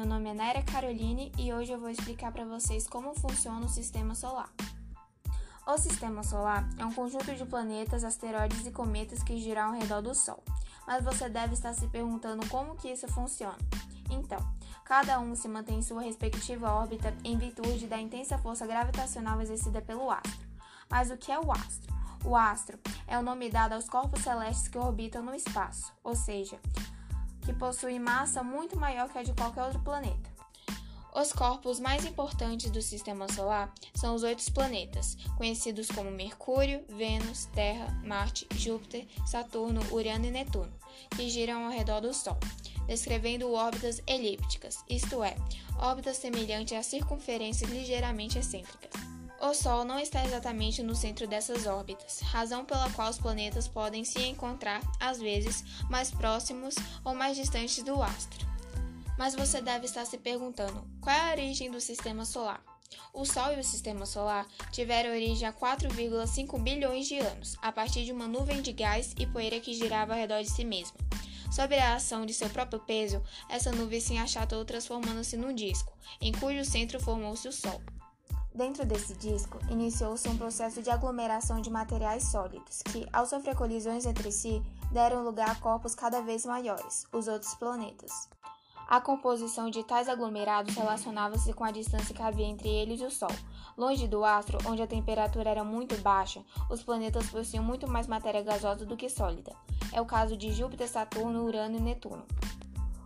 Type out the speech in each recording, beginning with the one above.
Meu nome é Naira Caroline e hoje eu vou explicar para vocês como funciona o sistema solar. O sistema solar é um conjunto de planetas, asteroides e cometas que giram ao redor do Sol. Mas você deve estar se perguntando como que isso funciona. Então, cada um se mantém em sua respectiva órbita em virtude da intensa força gravitacional exercida pelo astro. Mas o que é o astro? O astro é o nome dado aos corpos celestes que orbitam no espaço, ou seja, que possuem massa muito maior que a de qualquer outro planeta. Os corpos mais importantes do sistema solar são os oito planetas, conhecidos como Mercúrio, Vênus, Terra, Marte, Júpiter, Saturno, Urano e Netuno, que giram ao redor do Sol, descrevendo órbitas elípticas, isto é, órbitas semelhantes a circunferências ligeiramente excêntricas. O Sol não está exatamente no centro dessas órbitas, razão pela qual os planetas podem se encontrar, às vezes, mais próximos ou mais distantes do astro. Mas você deve estar se perguntando: qual é a origem do sistema solar? O Sol e o sistema solar tiveram origem há 4,5 bilhões de anos, a partir de uma nuvem de gás e poeira que girava ao redor de si mesma. Sob a ação de seu próprio peso, essa nuvem se achatou transformando-se num disco, em cujo centro formou-se o Sol. Dentro desse disco, iniciou-se um processo de aglomeração de materiais sólidos, que, ao sofrer colisões entre si, deram lugar a corpos cada vez maiores, os outros planetas. A composição de tais aglomerados relacionava-se com a distância que havia entre eles e o Sol. Longe do astro, onde a temperatura era muito baixa, os planetas possuíam muito mais matéria gasosa do que sólida. É o caso de Júpiter, Saturno, Urano e Netuno.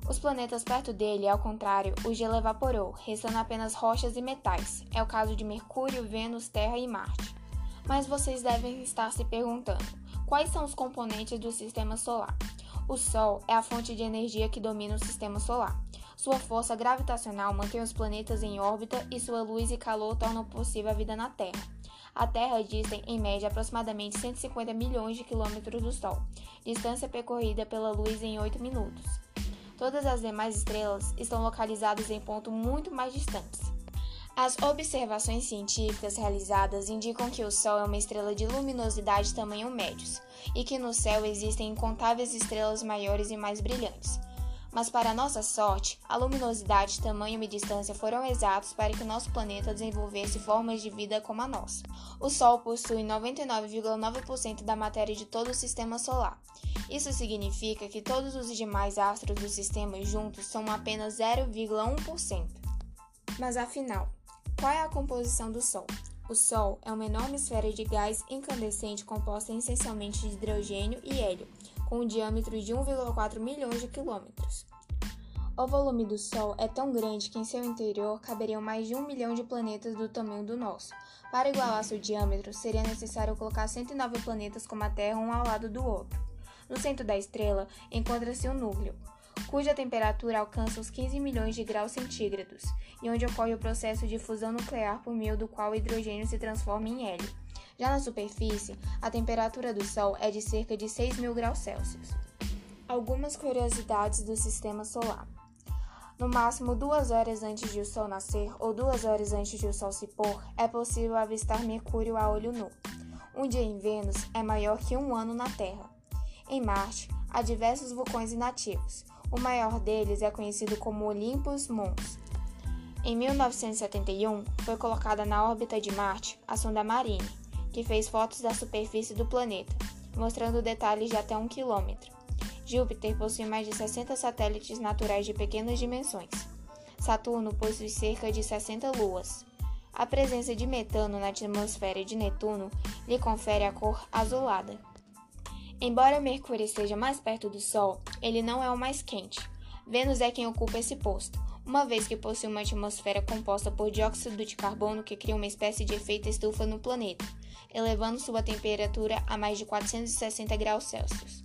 Os planetas perto dele, ao contrário, o gelo evaporou, restando apenas rochas e metais. É o caso de Mercúrio, Vênus, Terra e Marte. Mas vocês devem estar se perguntando: quais são os componentes do sistema solar? O Sol é a fonte de energia que domina o sistema solar. Sua força gravitacional mantém os planetas em órbita e sua luz e calor tornam possível a vida na Terra. A Terra dista, em média, aproximadamente 150 milhões de quilômetros do Sol, distância percorrida pela luz em 8 minutos. Todas as demais estrelas estão localizadas em pontos muito mais distantes. As observações científicas realizadas indicam que o Sol é uma estrela de luminosidade tamanho médios, e que no céu existem incontáveis estrelas maiores e mais brilhantes. Mas, para nossa sorte, a luminosidade, tamanho e distância foram exatos para que o nosso planeta desenvolvesse formas de vida como a nossa. O Sol possui 99,9% da matéria de todo o sistema solar. Isso significa que todos os demais astros do sistema juntos são apenas 0,1%. Mas afinal, qual é a composição do Sol? O Sol é uma enorme esfera de gás incandescente composta essencialmente de hidrogênio e hélio com um diâmetro de 1,4 milhões de quilômetros. O volume do Sol é tão grande que em seu interior caberiam mais de um milhão de planetas do tamanho do nosso. Para igualar seu diâmetro, seria necessário colocar 109 planetas como a Terra um ao lado do outro. No centro da estrela encontra-se um núcleo, cuja temperatura alcança os 15 milhões de graus centígrados, e onde ocorre o processo de fusão nuclear por meio do qual o hidrogênio se transforma em hélio. Já na superfície, a temperatura do Sol é de cerca de 6 mil graus Celsius. Algumas curiosidades do Sistema Solar. No máximo duas horas antes de o Sol nascer ou duas horas antes de o Sol se pôr, é possível avistar Mercúrio a olho nu. Um dia em Vênus é maior que um ano na Terra. Em Marte, há diversos vulcões inativos. O maior deles é conhecido como Olympus Mons. Em 1971, foi colocada na órbita de Marte a sonda Marine, que fez fotos da superfície do planeta, mostrando detalhes de até um quilômetro. Júpiter possui mais de 60 satélites naturais de pequenas dimensões. Saturno possui cerca de 60 luas. A presença de metano na atmosfera de Netuno lhe confere a cor azulada. Embora Mercúrio esteja mais perto do Sol, ele não é o mais quente. Vênus é quem ocupa esse posto, uma vez que possui uma atmosfera composta por dióxido de carbono que cria uma espécie de efeito estufa no planeta elevando sua temperatura a mais de 460 graus Celsius.